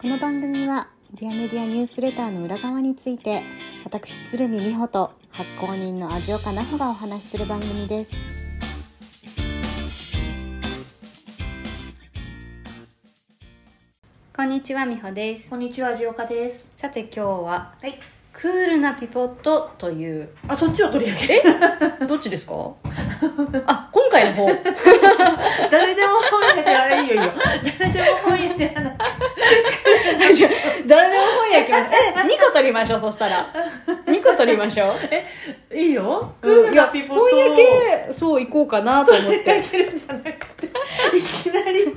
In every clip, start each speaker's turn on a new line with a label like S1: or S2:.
S1: この番組はディアメディアニュースレターの裏側について私鶴見美穂と発行人の味岡奈穂がお話しする番組ですこんにちは美穂です
S2: こんにちは、じおかです。
S1: さて今日は
S2: はい。
S1: クールなピポットという
S2: あ、そっちを取り上げる。
S1: え？どっちですか？あ今回の方
S2: 誰でも本屋で、あれいいよいいよ。誰でも本屋ではなく
S1: じゃあ誰でも本屋行きますえ2個取りましょうそしたら2個取りましょう
S2: いいよ。クールなピポットを。
S1: いや本屋系そう行こうかなと思って
S2: 取り上げるんじゃなくて、いきなりク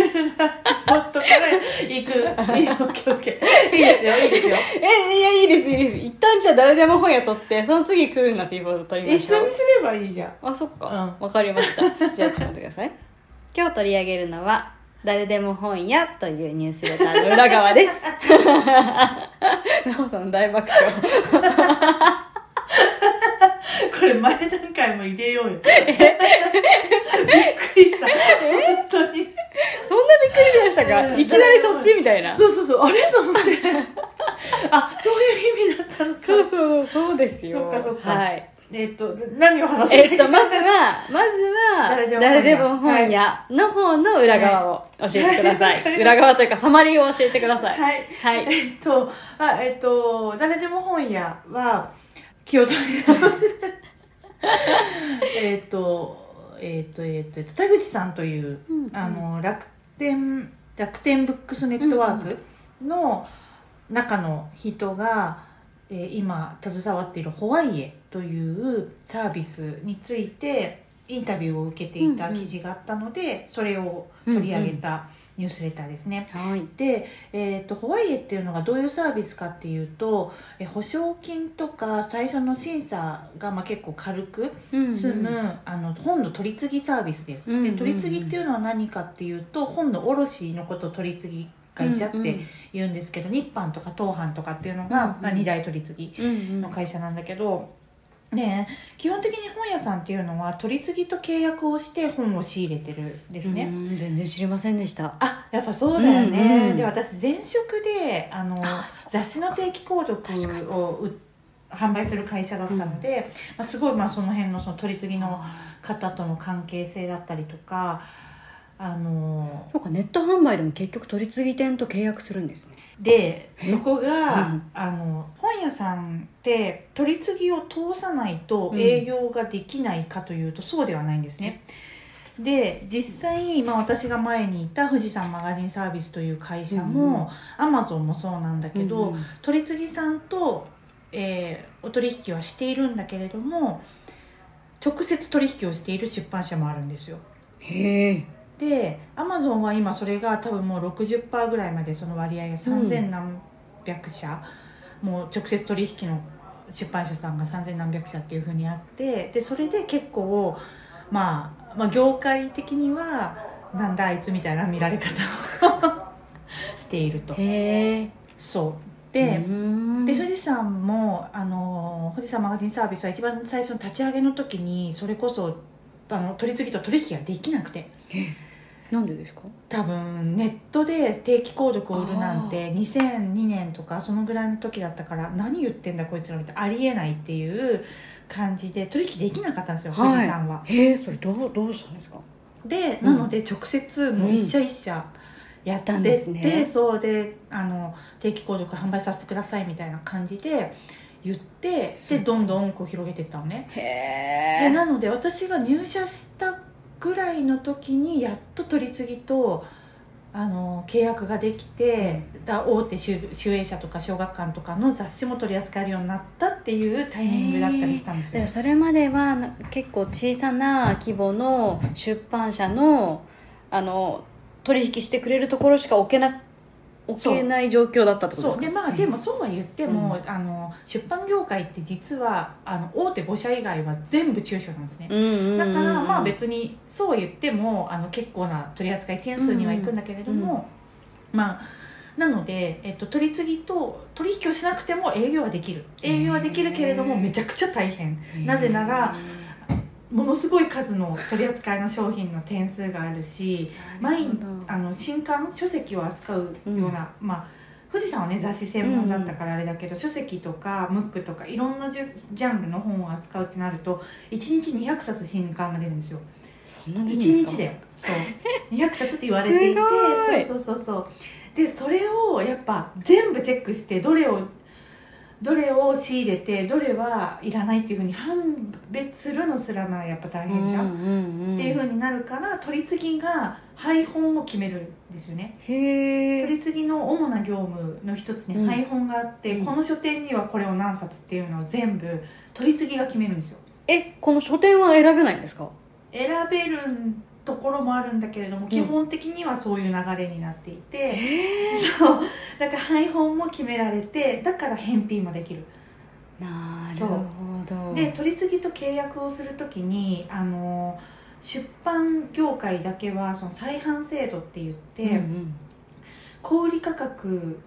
S2: ールなピポットから行く。いいよ、オッケーオッケー。いいですよ、いいですよ。
S1: えいやいいですいいです一旦じゃあ誰でも本屋取ってその次クールなピーポート取りましょう
S2: 一緒にすればいいじゃん。
S1: あそっかわ、かりましたじゃあちょっと待ってください 今日取り上げるのは誰でも本屋というニュースレターの裏側です。なおさん大爆笑。
S2: これ前段階も入れようよ。びっくりした。本当に。
S1: そんなびっくりしましたか？いきなりそっちみたいな。
S2: そうそうそう、あれ？と思って。あ、そういう意味だったのか。
S1: そうそうそうですよ。
S2: そっかそっか。
S1: はい
S2: えっと、何を話す？
S1: えっと、まずは、まずは、
S2: 誰でも本屋
S1: の方の裏側を教えてください。
S2: はい
S1: 裏側というか、サマリーを教えてください。
S2: はい。
S1: はい。
S2: えっと、あえっと、誰でも本屋は、気を取りえっと、えっと、えっと、えっと、田口さんという、
S1: うんうん
S2: あの、楽天、楽天ブックスネットワークの中の人が、えー今携わっているホワイエというサービスについてインタビューを受けていた記事があったので、それを取り上げたニュースレターですね。
S1: はい。
S2: で、えー、とホワイエっていうのがどういうサービスかっていうとえ保証金とか最初の審査がまあ結構軽く済む、あの本の取り次ぎサービスです、
S1: うんうんうん。
S2: で取り次ぎっていうのは何かっていうと本の卸のことを取り次ぎ会社って言うんですけど、日版とか東販とかっていうのが、
S1: うんうん。
S2: まあ、2大取り次ぎ
S1: うんうん。
S2: の会社なんだけど、ね、基本的に本屋さんっていうのは取り次ぎと契約をして本を仕入れてるんですね、
S1: うん全然知りませんでした。
S2: あやっぱそうだよね、
S1: うんうん。
S2: で私前職であの雑誌の定期購読をう販売する会社だったので、まあ、すごいまあその辺のその取り次ぎの方との関係性だったりとかあの
S1: そうか、ネット販売でも結局取り次ぎ店と契約するんですね。
S2: で
S1: え？
S2: そこが、
S1: うん
S2: あの本屋さんって取り次ぎを通さないと
S1: うん
S2: 営業ができないかというと、そうではないんですね。で実際、まあ、私が前にいた富士山マガジンサービスという会社も、アマゾンもそうなんだけど、
S1: うん
S2: 取り次ぎさんと、えーお取引はしているんだけれども直接取引をしている出版社もあるんですよ
S1: へえ。
S2: でアマゾンは今それが多分もう60%ぐらいまでその割合が3000何百社、もう直接取引の出版社さんが3000何百社っていうふうにあってでそれで結構、まあ、まあ業界的にはなんだあいつみたいな見られ方を していると。そう。で、
S1: うん。
S2: で富士山もあの富士山マガジンサービスは一番最初の立ち上げの時にそれこそあの取り次ぎと取引ができなくて
S1: なんでですか？
S2: 多分ネットで定期購読を売るなんて2002年とかそのぐらいの時だったから何言ってんだこいつらみたいなありえないっていう感じで取引できなかったんですよ、富士山は。
S1: へえ、それどう、どうしたんですか？
S2: で
S1: うん。
S2: なので直接もう一社一社やって
S1: したん。でね。
S2: そうであの定期購読販売させてくださいみたいな感じで言ってでどんどんこう広げていったのね。
S1: へえ。
S2: でなので私が入社したぐらいの時にやっと取り次ぎとあの契約ができて、だ大手集集英社とか小学館とかの雑誌も取り扱えるようになったっていうタイミングだったりしたんですよ。
S1: でそれまではな結構小さな規模の出版社のあの取引してくれるところしか置けな置けない状況だったってことですか？
S2: そう。でまあでもそうは言っても、あの出版業界って実はあの大手5社以外は全部中小なんですね、
S1: うんうんうんうん。
S2: だからまあ別にそう言ってもあの結構な取り扱い点数にはいくんだけれども、まあなので、えっと、取り次ぎと取引をしなくても営業はできる。営業はできるけれどもめちゃくちゃ大変。なぜならものすごい数の取り扱いの商品の点数があるし毎あの新刊書籍を扱うような、まあ富士山はね雑誌専門だったからあれだけど、書籍とかムックとかいろんなジャンルの本を扱うってなると1日200冊新刊が出るんですよ。
S1: そんなに
S2: 1
S1: いいんですか？
S2: 日だよ。そう。200冊って言われていてそうそうそうそう。でそれをやっぱ全部チェックしてどれをどれを仕入れてどれはいらないっていうふうに判別するのすらまあやっぱ大変じゃん、っていうふうになるから取り次ぎが配本を決めるんですよね。
S1: へえ。
S2: 取り次ぎの主な業務の一つに
S1: うん。
S2: 配本があって、
S1: うん。
S2: この書店にはこれを何冊っていうのを全部取り次ぎが決めるんですよ。
S1: えこの書店は選べないんですか？
S2: 選べるところもあるんだけれども、
S1: ん。
S2: 基本的にはそういう流れになっていて、そう。だから配本も決められてだから返品もできる。
S1: なるほど。
S2: で取り次ぎと契約をするときにあの出版業界だけはその再販制度って言って、
S1: うんうん。
S2: 小売価格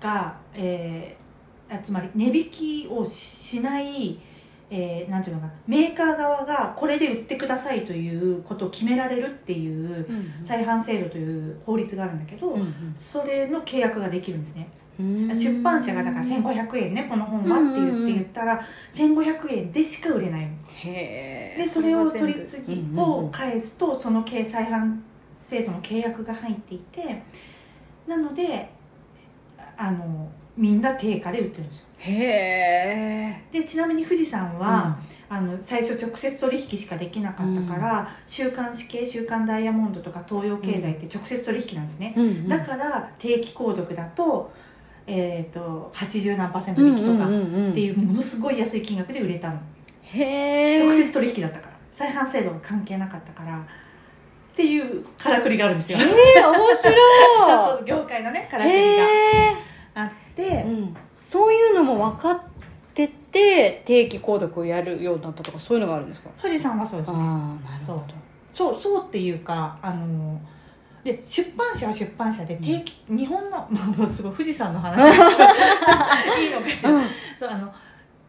S2: が、えーあつまり値引きをしない、えーなんていうのかな。メーカー側がこれで売ってくださいということを決められるっていう再販制度という法律があるんだけど、
S1: うん
S2: それの契約ができるんですね、
S1: うん。
S2: 出版社がだから1500円ねこの本はって言って言ったら1500円でしか売れないでそれを取り次ぎを
S1: うん
S2: 返すとその掲載販制度の契約が入っていてなのであのみんな定価で売ってるんですよ。
S1: へえ
S2: でちなみに富士山は、あの最初直接取引しかできなかったから、週刊誌系週刊ダイヤモンドとか東洋経済って直接取引なんですね、
S1: うんうん。
S2: だから定期購読だと,、えー、と80何パーセント引きとかっていうものすごい安い金額で売れたの。
S1: へえ
S2: 直接取引だったから。再販制度が関係なかったから。っていうからくりがあるんですよ。
S1: ええ面白
S2: そう業界のねか
S1: い
S2: らくりが
S1: うん。そういうのも分かってて定期購読をやるようになったとかそういうのがあるんですか？
S2: 富士山はそうですね。
S1: ああなるほど。
S2: そう。そうっていうかあので出版社は出版社で定期、日本の、まあ、もうすごい富士山の話いいのかしら、
S1: うん。
S2: そうあの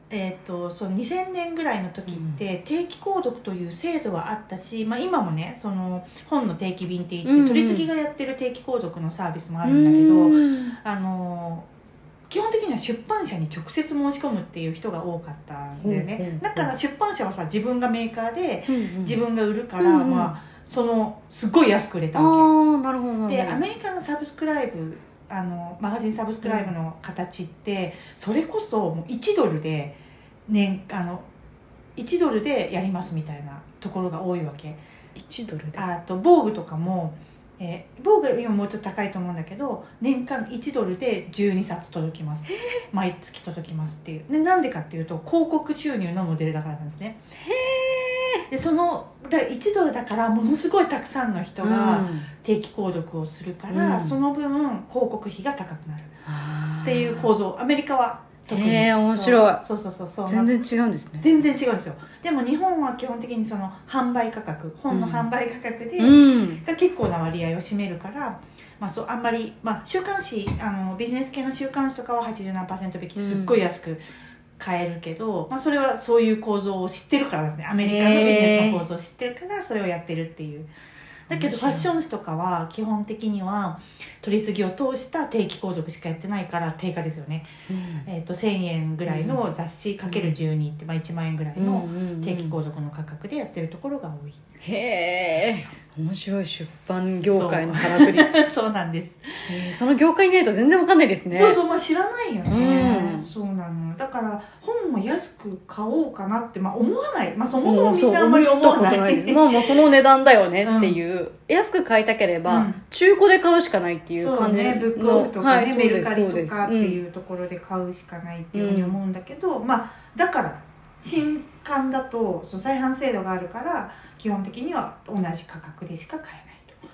S2: えー、とその2000年ぐらいの時って、定期購読という制度はあったし、まあ、今もねその本の定期便って言って、
S1: うんうん。
S2: 取り次ぎがやってる定期購読のサービスもあるんだけど、
S1: うん。
S2: あの基本的には出版社に直接申し込むっていう人が多かったんだよね、
S1: うんうんうん。
S2: だから出版社はさ自分がメーカーで
S1: うん
S2: 自分が売るから、
S1: うんうん。
S2: まあそのすごい安く売れた
S1: あ
S2: わ
S1: あなるほどなるほど
S2: けでアメリカのサブスクライブあのマガジンサブスクライブの形って、それこそもう1ドルで年あの1ドルでやりますみたいなところが多いわけ。
S1: 1ドルで？
S2: あと防具とかも、えー、防具今もうちょっと高いと思うんだけど年間1ドルで12冊届きます。毎月届きますっていう。でなんでかっていうと広告収入のモデルだからなんですね。でそのだ1ドルだからものすごいたくさんの人が定期購読をするから、
S1: うん。
S2: その分広告費が高くなる。
S1: っ
S2: っていう構造。アメリカは特に。
S1: 面白い。
S2: そう。そうそうそう。
S1: 全然違うんですね。
S2: 全然違うんですよでも日本は基本的にその販売価格本の販売価格で、
S1: うん。
S2: が結構な割合を占めるから、まあ、そうあんまり、まあ、週刊誌あのビジネス系の週刊誌とかは80何パーセント引きすっごい安く買えるけど、まあ、それはそういう構造を知ってるからですね。アメリカのビジネスの構造を知ってるからそれをやってるっていうだけどファッション誌とかは基本的には取り次ぎを通した定期購読しかやってないから定価ですよね、えー、と1000円ぐらいの雑誌かける12って、まあ、1万円ぐらいの定期購読の価格でやってるところが多い、
S1: へえ。面白い出版業界のからくり。
S2: そうなんです。
S1: へーその業界にないと全然わかんないですね。
S2: そうそうまあ知らないよね、
S1: うん
S2: そうなのだから本を安く買おうかなって、まあ、思わない、まあ、そもそもみんなあんまり思わない。
S1: まあもうその値段だよねっていう、安く買いたければ、
S2: うん。
S1: 中古で買うしかないっていう
S2: そう
S1: 感じの。
S2: ね。ブックオフとかね、
S1: はい
S2: メルカリとかっていうところで買うしかないっていうふうに思うんだけど、まあだから新刊だとそう再販制度があるから基本的には同じ価格でしか買えない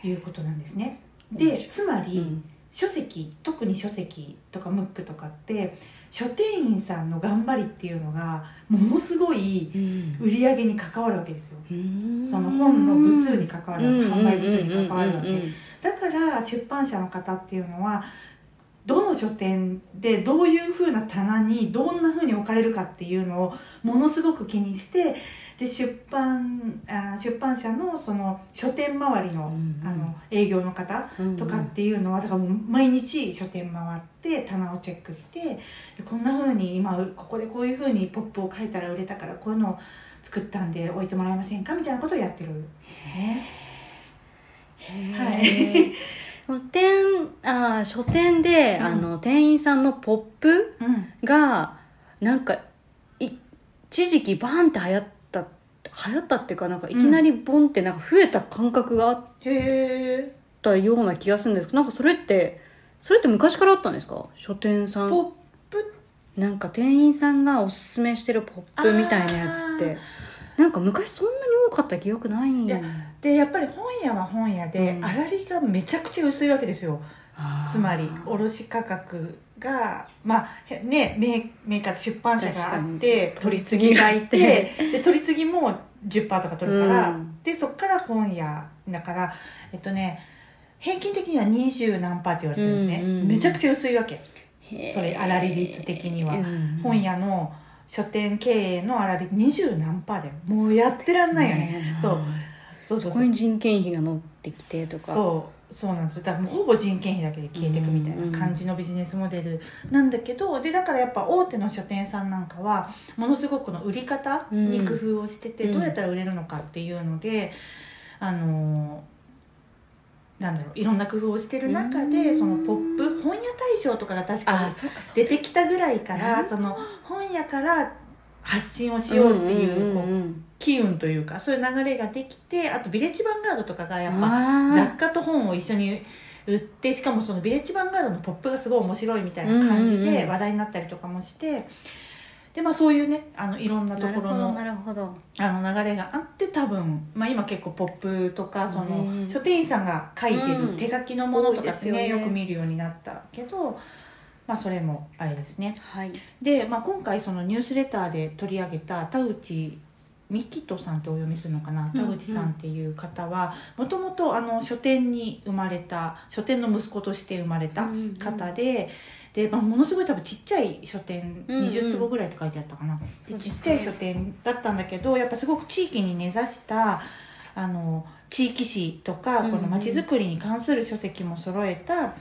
S2: ということなんですね。でつまり、
S1: うん
S2: 書籍特に書籍とかムックとかって書店員さんの頑張りっていうのがものすごい
S1: うん。
S2: 売り上げに関わるわけですよ。
S1: うん。
S2: その本の部数に関わるわけ販売部数に関わるわけ。
S1: うん。うん。うん。うん。
S2: だから出版社の方っていうのはどの書店でどういうふうな棚にどんなふうに置かれるかっていうのをものすごく気にしてで出版あ出版社のその書店周りの,、
S1: うんうん
S2: あの営業の方とかっていうのはだからもう毎日書店回って棚をチェックしてでこんな風に今ここでこういう風にポップを書いたら売れたからこういうのを作ったんで置いてもらえませんかみたいなことをやってるんですね。
S1: はい。書店あー書店で、
S2: うん。
S1: あの店員さんのポップ
S2: うん、
S1: がなんかい一時期バーンって流行った流行ったっていうかなんかいきなりボンってなんか増えた感覚があっ。たような気がするんですけどなんかそれってそれって昔からあったんですか？書店さん。
S2: ポップ？
S1: なんか店員さんがおすすめしてるポップみたいなやつってなんか昔そんなに多かった記憶ない。ん
S2: いやでやっぱり本屋は本屋で、
S1: うん。
S2: 粗利がめちゃくちゃ薄いわけですよ。つまり卸価格がまあへねメーメーカー出版社があって取り次ぎがいてで取り次ぎも10%とか取るから、
S1: うん。
S2: でそっから本屋だからえっとね平均的には20何パーって言われてるんですね、
S1: うんうん
S2: めちゃくちゃ薄いわけ。それ粗利率的には。
S1: うん。
S2: 本屋の書店経営の粗利20何パーだよもうやってらんないよね。
S1: ね。え
S2: そう。そうそ
S1: そう。
S2: そう
S1: こに人件費が乗ってきてとか。
S2: そう。そうなんですよ。だからもうほぼ人件費だけで消えていくみたいな感じのビジネスモデルなんだけどでだからやっぱ大手の書店さんなんかはものすごくこの売り方に工夫をしてて、
S1: うん。
S2: どうやったら売れるのかっていうので、あのなんだろういろんな工夫をしてる中で、
S1: うん。
S2: そのポップ本屋大賞とかが確か出てきたぐらいから、
S1: うん
S2: その本屋から発信をしようっていう,、こう
S1: うん
S2: 機運というかそういう流れができてあとビレッジヴァンガードとかがやっぱ
S1: あ
S2: 雑貨と本を一緒に売ってしかもそのビレッジヴァンガードのポップがすごい面白いみたいな感じで話題になったりとかもして、でまあそういうねあのいろんな
S1: ー
S2: ところの
S1: なるほど
S2: あの流れがあって多分、まあ、今結構ポップとかその
S1: ね。
S2: 書店員さんが書いて
S1: うん。
S2: る手書きのものとかってね,、
S1: よ
S2: く見るようになったけど、まあ、それもあれですね。
S1: どはい。
S2: で、まあ、今回そのニュースレターで取り上げた田口ミキトさんってお読みするのかな？
S1: うん
S2: 田口さんっていう方はもともと書店に生まれた書店の息子として生まれた方で,、でまあ、ものすごい多分ちっちゃい書店、
S1: うんうん
S2: 20坪ぐらいって書いてあったかな。
S1: そうですね。
S2: でちっちゃい書店だったんだけどやっぱすごく地域に根ざしたあの地域史とかこの街づくりに関する書籍も揃えた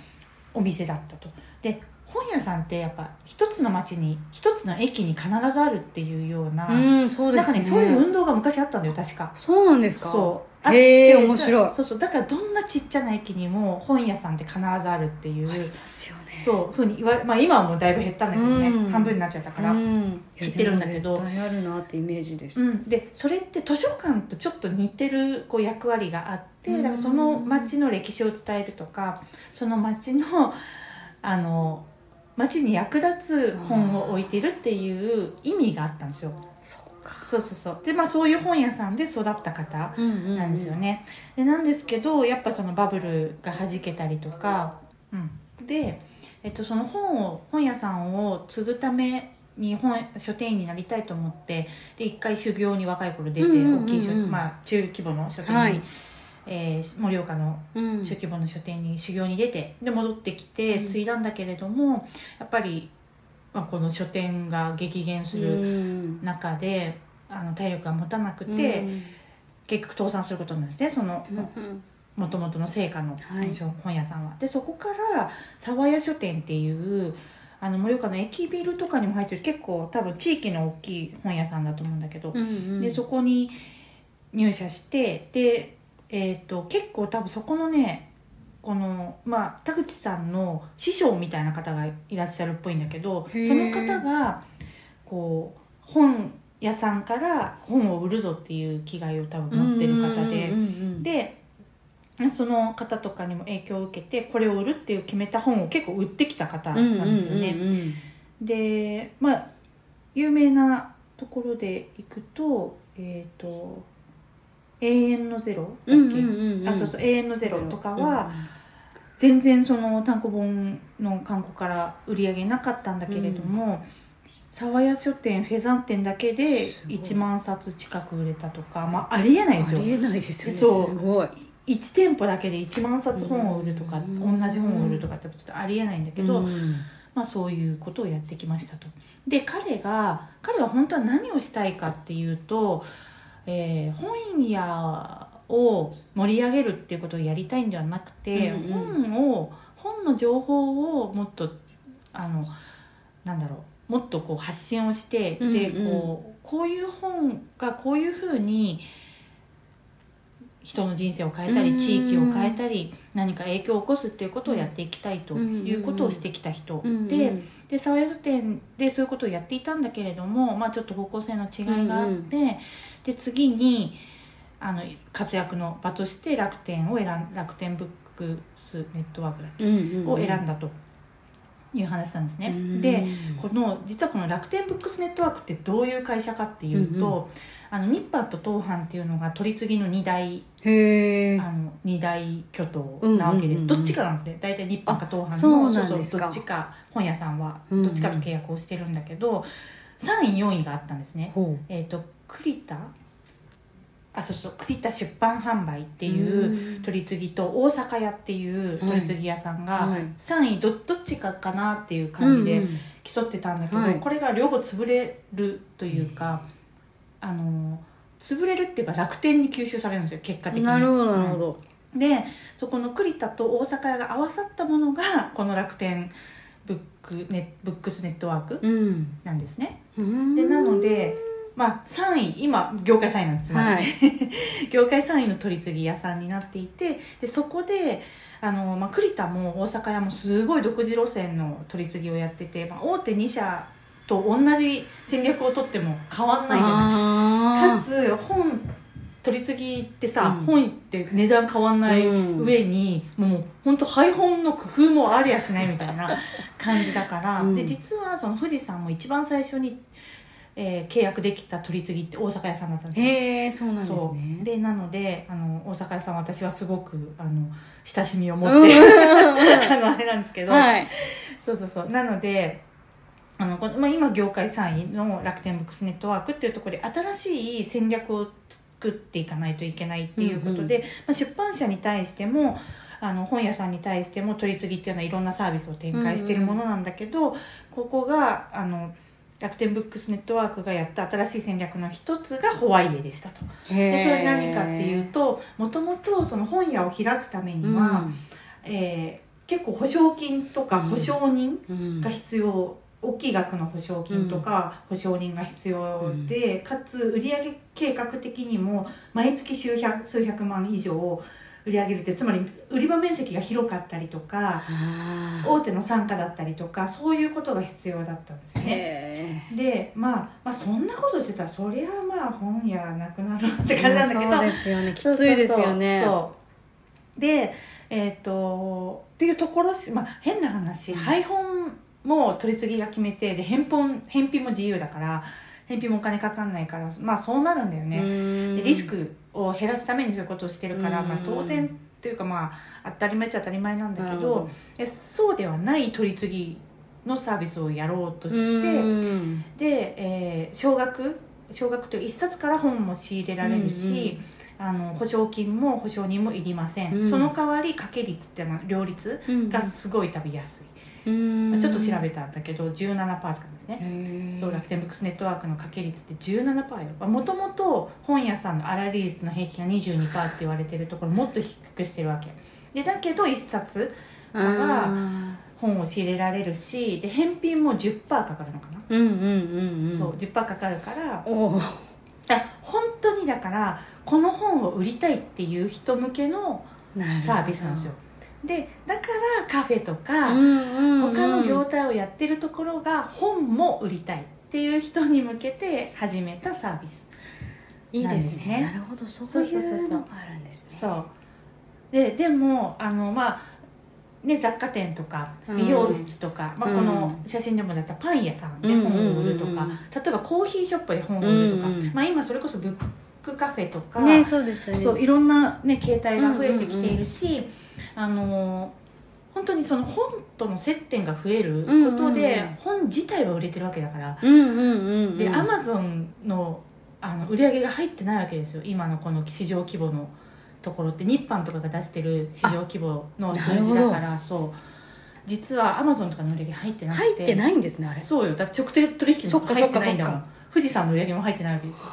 S2: お店だったと。で本屋さんってやっぱ一つの町に一つの駅に必ずあるっていうような、
S1: うんそうですね。
S2: なんかねそういう運動が昔あったんだよ確か。
S1: そうなんですか？
S2: そう
S1: へえ面白い。
S2: そうそう。だからどんなちっちゃな駅にも本屋さんって必ずあるっていう、
S1: ありますよね。
S2: そうふうに言われまあ今はもうだいぶ減ったんだけどね、
S1: うん。
S2: 半分になっちゃったから、
S1: うん。
S2: 知ってるんだけど。
S1: あるなってイメージです、
S2: うん、でそれって図書館とちょっと似てるこう役割があって
S1: うん。
S2: だからその町の歴史を伝えるとかその町のあの町に役立つ本を置いてるっていう意味があったんですよ
S1: そうか。
S2: そうそうそう。でまあそういう本屋さんで育った方なんですよね、でなんですけどやっぱそのバブルがはじけたりとか、うん、で、えっと、その本を本屋さんを継ぐために本書店員になりたいと思ってで一回修行に若い頃出て、大きい書、まあ、中規模の書店に、
S1: はい。
S2: えー盛岡の
S1: うん。
S2: 中規模の書店に修行に出てで戻ってきて
S1: うん。
S2: 継いだんだけれども、やっぱり、まあ、この書店が激減す
S1: う
S2: る
S1: ん。
S2: 中で、あの体力が持たなくて、
S1: うん。
S2: 結局倒産することになるんですね。その
S1: うん
S2: もともとの成果の
S1: はい。
S2: 本屋さんは。でそこから沢屋書店っていうあの盛岡の駅ビルとかにも入ってる結構多分地域の大きい本屋さんだと思うんだけど、
S1: うんうん。
S2: でそこに入社してで、えー、と結構多分そこのねこのまあ田口さんの師匠みたいな方がいらっしゃるっぽいんだけどその方がこう本屋さんから本を売るぞっていう気概を多分持ってる方で。
S1: うんうんうん
S2: でその方とかにも影響を受けてこれを売るっていう決めた本を結構売ってきた方
S1: うん
S2: なんですよね。
S1: うんうんうん
S2: でまあ有名なところでいくとえっ、と「永遠のゼロ」だっけ、
S1: うんうんうんうん。
S2: あそうそう「永遠のゼロ」とかは全然その単行本の刊行から売り上げなかったんだけれども、沢屋書店フェザン店だけです
S1: ごい。
S2: 1万冊近く売れたとか、まあ、ありえないですよ。
S1: ありえないですよね。
S2: そう。
S1: すごい。
S2: 1店舗だけで1万冊本を売るとか、
S1: うん。
S2: 同じ本を売るとかってちょっとありえないんだけど、
S1: うん。
S2: まあ、そういうことをやってきましたと。で彼が彼は本当は何をしたいかっていうと、えー本屋を盛り上げるっていうことをやりたいんではなくて、
S1: うんう
S2: 本を本の情報をもっとあのなんだろうもっとこう発信をして、
S1: うんうん。
S2: でこうこういう本がこういうふうに人の人生を変えたり、
S1: うん。
S2: 地域を変えたり何か影響を起こすっていうことをやっていきたいということをしてきた人で。
S1: うん
S2: で沢宿店でそういうことをやっていたんだけれども、まあ、ちょっと方向性の違いがあって、で次にあの活躍の場として楽天を選ん楽天ブックスネットワークだっけ、
S1: うんうん
S2: を選んだという話なんですね。
S1: うん。
S2: でこの実はこの楽天ブックスネットワークってどういう会社かっていうと、
S1: うん
S2: あの日販と東販っていうのが取り次ぎの2大あの二大巨頭なわけです、
S1: うんうんうんうん。
S2: どっちかなんですね。大体日本か東販の
S1: あそう
S2: そうどっちか本屋さんは
S1: うんうん。
S2: どっちかと契約をしてるんだけど、3位4位があったんですね。
S1: ほ
S2: えっ、と栗田あそうそう栗田出版販売って
S1: う
S2: いう取り次ぎと大阪屋っていう取り次ぎ屋さんが
S1: はい。
S2: 3位どどっちかかなっていう感じで
S1: うんうん。
S2: 競ってたんだけど、
S1: はい。
S2: これが両方潰れるというか、あの潰れるっていうか楽天に吸収されるんですよ結果的に。
S1: なるほどなるほど、
S2: でそこの栗田と大阪屋が合わさったものがこの楽天ブックネブックスネットワーク
S1: うん。
S2: なんですね。
S1: うん。
S2: でなのでまあ3位今業界3位なんですつまり、
S1: はい。
S2: 業界3位の取り次ぎ屋さんになっていてでそこであの、まあ、栗田も大阪屋もすごい独自路線の取り次ぎをやってて、まあ、大手2社と同じ戦略を取っても変わんないじゃない。か
S1: あ
S2: つ本取り次ぎってさ、
S1: うん。
S2: 本って値段変わんない
S1: うん。
S2: 上に、もう本当配本の工夫もありゃしないみたいな感じだから、
S1: うん
S2: で実はその富士山も一番最初に、えー契約できた取り次ぎって大阪屋さんだったんですよ。
S1: へえそうなんですね。
S2: でなのであの大阪屋さんは私はすごくあの親しみを持
S1: うん。
S2: って、あのあれなんですけど、
S1: はい。
S2: そうそうそう。なのであのこの、まあ、今業界3位の楽天ブックスネットワークっていうところで新しい戦略を作っていかないといけないっていうことで、
S1: うん
S2: まあ、出版社に対してもあの本屋さんに対しても取り次ぎっていうのはいろんなサービスを展開しているものなんだけど、ここがあの楽天ブックスネットワークがやった新しい戦略の一つがホワイエでしたと。でそれ何かっていうともともとその本屋を開くためには、えー結構保証金とか保証人
S1: うん。
S2: が必要、大きい額の保証金とか保証人が必要で、かつ売上計画的にも毎月数百数百万以上売り上げるってつまり売り場面積が広かったりとか大手の傘下だったりとかそういうことが必要だったんですよね。
S1: へ
S2: で、まあ、まあそんなことしてたらそりゃまあ本屋なくなるって感じなんだけど。
S1: そうですよね。きついですよね。
S2: そうでえっ、とっていうところし、まあ、変な話、
S1: うん。
S2: 配本も取り次ぎが決めてで返本返品も自由だから返品もお金かかんないからまあそうなるんだよね、でリスクを減らすためにそういうことをしてるから、
S1: うん。
S2: まあ、当然っていうかまあ当たり前っちゃ当たり前なんだけど
S1: なるほ
S2: でそうではない取り次ぎのサービスをやろうとして、
S1: うん。
S2: で、えー少額少額という1冊から本も仕入れられるし、あの保証金も保証人もいりません、
S1: うん。
S2: その代わり掛け率ってまあ両率
S1: うん
S2: がすごい多分安い、
S1: うん
S2: まあちょっと調べたんだけど17%とかですね、そう楽天ブックスネットワークの掛け率って17%よ。もともと本屋さんの粗利率の平均が22%って言われてるところもっと低くしてるわけ。でだけど1冊から
S1: あ
S2: 本を仕入れられるしで返品も10%かかるのかな、
S1: ーうんうんうんうん。
S2: そう10%かかるから。
S1: お
S2: 本当にだからこの本を売りたいっていう人向けのサービスなんですよでだからカフェとか、他の業態をやってるところが本も売りたいっていう人に向けて始めたサービス
S1: いいですね。
S2: な
S1: なるほど。そういうのがあるんですね。
S2: そう。ででもあのまあね、雑貨店とか
S1: うん。
S2: 美容室とか、まあ、
S1: うん。
S2: この写真でもだったパン屋さんで
S1: うん
S2: 本を売るとか、
S1: うんうんうん
S2: 例えばコーヒーショップで本を売るとか、
S1: うん。うん
S2: まあ、今それこそブックカフェとか、
S1: ねそうですよね。
S2: そういろんな、ね、形態が増えてきているし、あの本当にその本との接点が増えることで、本自体は売れてるわけだから、でアマゾンのあの売り上げが入ってないわけですよ。今のこの市場規模のところって。日販とかが出してる市場規模の数字だからそう。実はアマゾンとかの売り上げ入ってなくて。
S1: 入ってないんですねあれ。
S2: そうよ。だって直取引も入ってないんだもん。富士山の売り上げも入ってないわけですよ。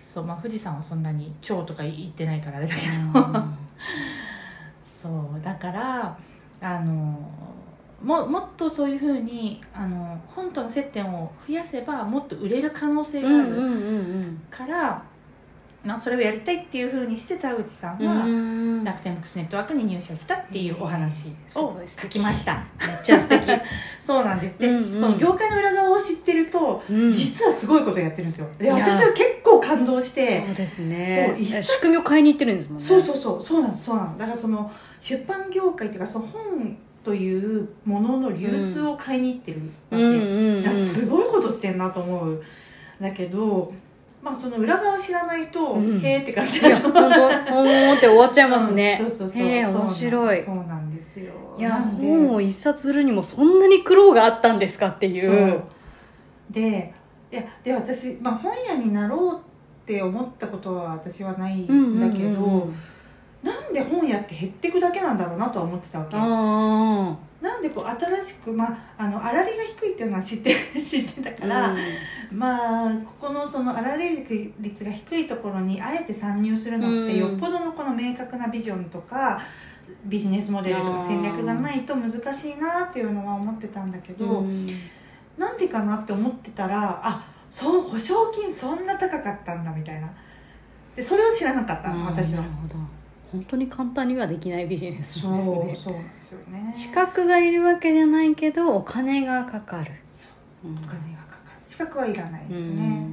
S2: そう。まあ富士山はそんなに超とか言ってないからあれだけどそうだからあのももっとそういうふうにあの本との接点を増やせばもっと売れる可能性がある
S1: うんうんうん
S2: から、まあ、それをやりたいっていうふうにして田口さん
S1: うん
S2: は、
S1: うん。
S2: 楽天ブックスネットワークに入社したっていうお話
S1: す
S2: を書きました。
S1: めっちゃ素敵。
S2: そうなんです。で、
S1: うんうん。
S2: この業界の裏側を知ってると、
S1: うん。
S2: 実はすごいことやってるんですよ。で
S1: いや。
S2: 私は結構感動して
S1: そうですね。
S2: そう
S1: 仕組みを変えに行ってるんですもんね。
S2: そうそうそうそうなんです。そうなんです。だからその出版業界っていうかその本というものの流通を買いに行ってるわけ、
S1: うんうんうん
S2: いやすごいことしてんなと思うだけどまあその裏側知らないと、
S1: うん。
S2: へーって感じだと。
S1: 本当ほんって終わっちゃいますね。
S2: うんそうそう。そう、
S1: 面白い。
S2: そうなんですよ。
S1: いや本を一冊するにもそんなに苦労があったんですかっていう。
S2: そう。でいやで私、まあ、本屋になろうって思ったことは私はないんだけど、
S1: うんうんうん
S2: なんで本屋って減っていくだけなんだろうなとは思ってたわけ。
S1: あ
S2: なんでこう新しくまああの粗利が低いっていうのは知って 知ってた
S1: あ
S2: から、まあここのその粗利率が低いところにあえて参入するのって
S1: うん。
S2: よっぽどのこの明確なビジョンとかビジネスモデルとか戦略がないと難しいなっていうのは思ってたんだけど、
S1: うん。
S2: なんでかなって思ってたらあそう保証金そんな高かったんだみたいな。でそれを知らなかったの私は。
S1: なるほど本当に簡単にはできないビジネスですね。
S2: うそうなんですよね。
S1: 資格がいるわけじゃないけどお金がかかる。
S2: そう
S1: うん
S2: お金がかかる。資格はいらないですね、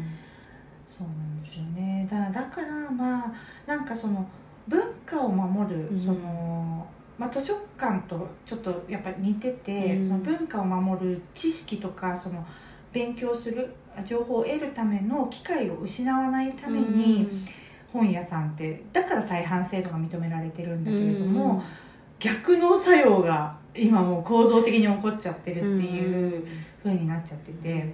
S2: そうなんですよね。だだからまあなんかその文化を守る、
S1: うん。
S2: その、まあ、図書館とちょっとやっぱ似てて、
S1: うん。
S2: その文化を守る知識とかその勉強する情報を得るための機会を失わないために、本屋さんってだから再販制度が認められてるんだけれども、逆の作用が今もう構造的に起こっちゃってるっていう風になっちゃってて、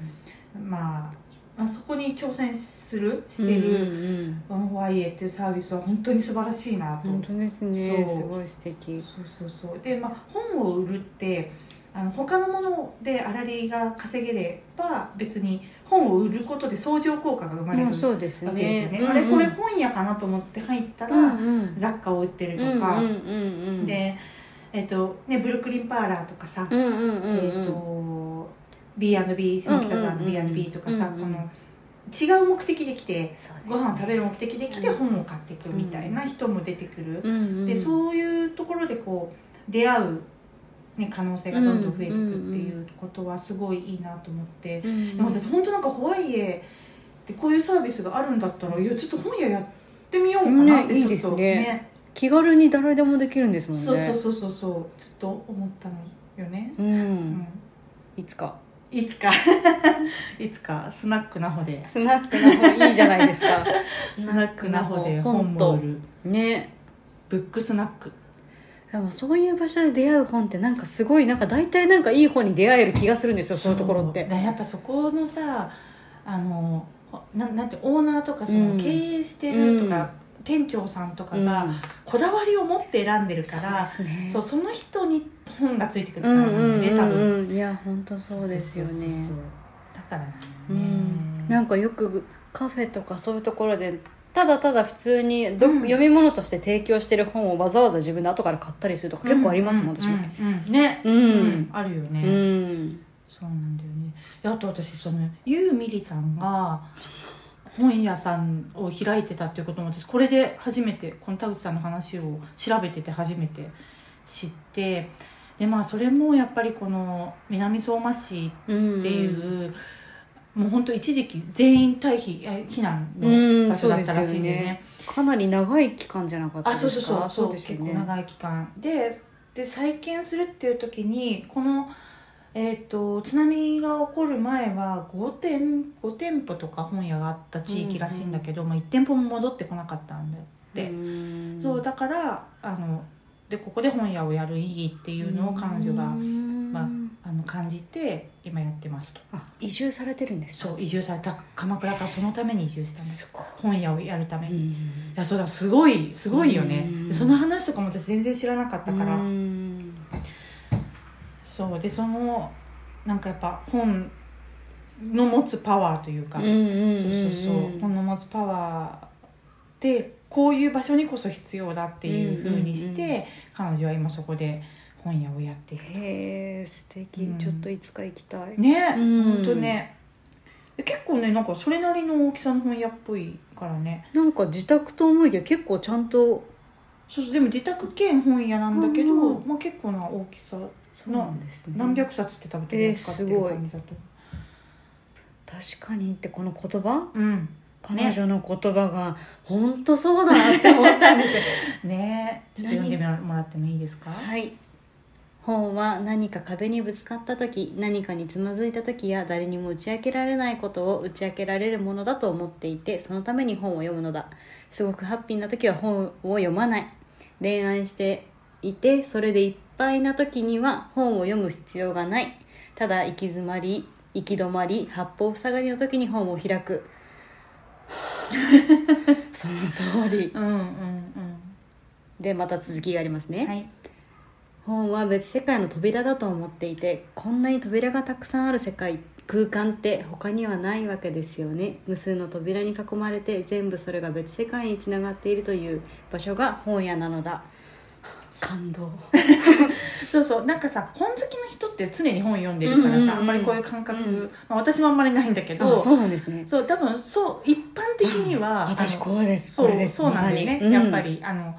S2: まあ、まあそこに挑戦するしてる、
S1: る
S2: ワンホワイエっていうサービスは本当に素晴らしいなと、
S1: 本当ですね。すごい素敵。
S2: そうそうそう。でまあ本を売るってあの他のもので粗利が稼げれば別に本を売ることで相乗効果が生まれるわけですよね、
S1: ね
S2: あれこれ本屋かなと思って入ったら、
S1: うんうん。
S2: 雑貨を売ってるとか、
S1: うんうんうんうん。
S2: でえっ、とねブルックリンパーラーとかさ、
S1: うんうんうんうん。
S2: えっ、と B&B 下北沢の B&B とかさ、
S1: うんうん。うん
S2: この違う目的で来てご飯を食べる目的で来て
S1: うん
S2: 本を買っていくみたいな人も出てくる、
S1: うんうん。
S2: でそういうところでこう出会う、ね、可能性がどんどん増えていくっていうことはすごいいいなと思って、
S1: うん
S2: でも私本当なんかホワイエってこういうサービスがあるんだったらいやちょっと本屋やってみようかなって
S1: ね
S2: ちょっと
S1: いいですね。気軽に誰でもできるんですもんね。
S2: そうそうそうそうそう。ちょっと思ったのよね、
S1: う
S2: うん。
S1: んいつか。
S2: いつか。いつか。スナックなほで。
S1: スナックの方いいじゃないですか。
S2: スナックなほで本も売る。
S1: ね。
S2: ブックスナック
S1: でもそういう場所で出会う本ってなんかすごいなんか大体なんかいい本に出会える気がするんですよそう。いうところって。
S2: だやっぱそこのさあのななんてオーナーとかそ
S1: うん。
S2: の経営してるとか、
S1: うん。
S2: 店長さんとか
S1: うん。
S2: がこだわりを持って選んでるから、
S1: そうですね。
S2: そうその人に本がついてくる。から
S1: うんうん
S2: ね、多分。
S1: いや本当そうですよね。
S2: そうだからなん
S1: うん。なんかよくカフェとかそういうところでただただ普通にど、
S2: うん。
S1: 読み物として提供してる本をわざわざ自分で後から買ったりするとか結構ありますもん、私も
S2: うんうん。ね、
S1: うん。
S2: うん。あるよね、
S1: うん。
S2: そうなんだよね。であと私そのユーミリさんが本屋さんを開いてたっていうことも私これで初めてこの田口さんの話を調べてて初めて知ってでまあそれもやっぱりこの南相馬市
S1: うん
S2: っていう、もう本当一時期全員退避え避難
S1: うん
S2: の場所だったらしいんでね,、
S1: ね。かなり長い期間じゃなか？った
S2: あ
S1: ですか
S2: そうそうそう。そう
S1: ですよね。
S2: 結構長い期間。でで再建するっていう時にこの、えー、と津波が起こる前は5店 ,5 店舗とか本屋があった地域らしいんだけど、まあ、1店舗も戻ってこなかったんだって、
S1: うん。
S2: そうだからあのでここで本屋をやる意義っていうのを彼女が、まああの感じて今やってますと。
S1: あ移住されてるんですか？
S2: そう移住された鎌倉からそのために移住したんです。本屋をやるために、い
S1: うん。
S2: やそうだすごいすごいよね。その話とかも私全然知らなかったから、
S1: うん。
S2: そうでそのなんかやっぱ本の持つパワーというか、そうそうそう。本の持つパワーってこういう場所にこそ必要だっていうふうにして、
S1: うんうんうん
S2: 彼女は今そこで本屋をやっている
S1: へえ素敵、
S2: うん。
S1: ちょっといつか行きたい。
S2: ね、
S1: うん。
S2: ほんとね。で結構ねなんかそれなりの大きさの本屋っぽいからね。
S1: なんか自宅と思いきや結構ちゃんと。
S2: そうそうでも自宅兼本屋なんだけど、
S1: うん。
S2: まあ、結構な大きさ
S1: そうなんですね。
S2: 何百冊って多分取り扱ってる
S1: えーすごい。
S2: 感じだと、
S1: 確かにってこの言葉？
S2: うん
S1: 彼女の言葉が本当そうだなって思ったんですよ。
S2: ね。ちょっと読んでもらってもいいですか？
S1: はい本は何か壁にぶつかった時何かにつまずいた時や誰にも打ち明けられないことを打ち明けられるものだと思っていてそのために本を読むのだ。すごくハッピーな時は本を読まない。恋愛していてそれでいっぱいな時には本を読む必要がない。ただ行き詰まり行き止まり八方塞がりの時に本を開く その通り。
S2: うんうん
S1: でまた続きがありますね、
S2: うんはい。
S1: 本は別世界の扉だと思っていてこんなに扉がたくさんある世界空間って他にはないわけですよね。無数の扉に囲まれて全部それが別世界につながっているという場所が本屋なのだ感動。
S2: そうそうなんかさ本好きな人って常に本読んでるからさ、
S1: うんうんうん
S2: あんまりこういう感覚、
S1: うん
S2: まあ、私もあんまりないんだけど
S1: そうなんですね。
S2: そう多分そう一般的には、
S1: 私
S2: あの
S1: こうです。
S2: そうそうなんだよね、
S1: まさに。
S2: やっぱりあの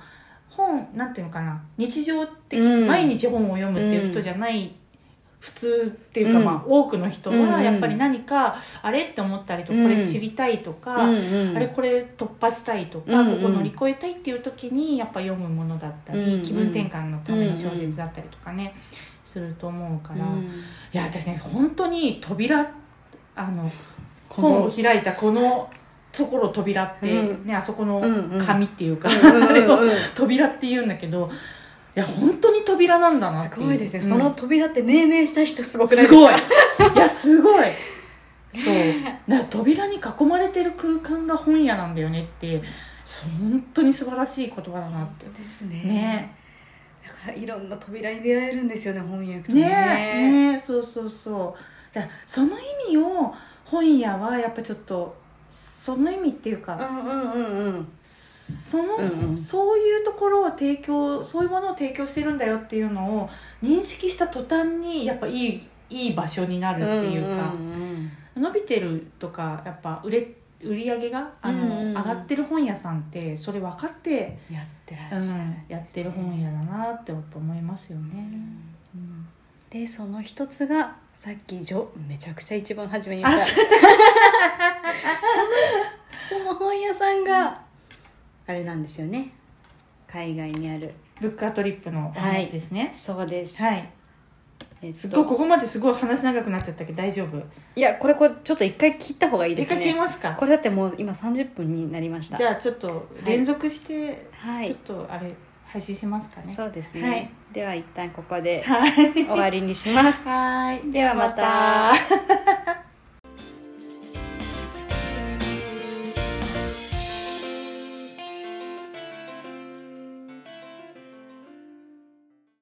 S2: 本なんていうのかな日常的、
S1: うん。
S2: 毎日本を読むっていう人じゃない、普通っていうか、
S1: うん。
S2: まあ、多くの人はやっぱり何か、あれって思ったりとこれ知りたいとか、あれこれ突破したいとか、ここ乗り越えたいっていう時にやっぱ読むものだったり、気分転換のための小説だったりとかね、すると思うから、い
S1: うん。
S2: や私ね本当に扉あの本を開いたこのところを扉って、
S1: うん。
S2: ねあそこの紙っていうか、あれを
S1: うん
S2: 扉って言うんだけどいや本当に扉なんだな
S1: すごいですね、
S2: うん。
S1: その扉って命名した人すごくない
S2: すごい。いやすごい。そう。だから扉に囲まれてる空間が本屋なんだよねって本当に素晴らしい言葉だなって。
S1: ですね。
S2: ね。
S1: だからいろんな扉に出会えるんですよね本屋行くと
S2: ね。
S1: ね。
S2: ね。そうそうそう。だその意味を本屋はやっぱちょっとその意味っていうか、
S1: うんうんうんうん
S2: その、
S1: うんうん。
S2: そういうところを提供そういうものを提供してるんだよっていうのを認識した途端にやっぱいいいい場所になるっていうか、
S1: ん
S2: 伸びてるとかやっぱ売れ売り上げがあの、
S1: うんうんうん。
S2: 上がってる本屋さんってそれ分かって、
S1: やってらっしゃる、
S2: うん、やってる本屋だなって思いますよね。うん。
S1: でその一つがさっきじょめちゃくちゃ一番初めに言った。
S2: あ
S1: その本屋さんがあれなんですよね。海外にある。
S2: ブックアトリップのお話ですね。
S1: そうです、
S2: はい、
S1: えっと
S2: すっごいここまですごい話長くなっちゃったけ？ど大丈夫？
S1: いやこれこれちょっと一回切った方がいいです
S2: 一回切り
S1: ね
S2: ますか？
S1: これだってもう今30分になりました。
S2: じゃあちょっと連続して、
S1: はい。
S2: ちょっとあれ配信しますかね。
S1: そうですね、
S2: はい。
S1: では一旦ここで
S2: はい。
S1: 終わりにします。
S2: はい。
S1: ではまた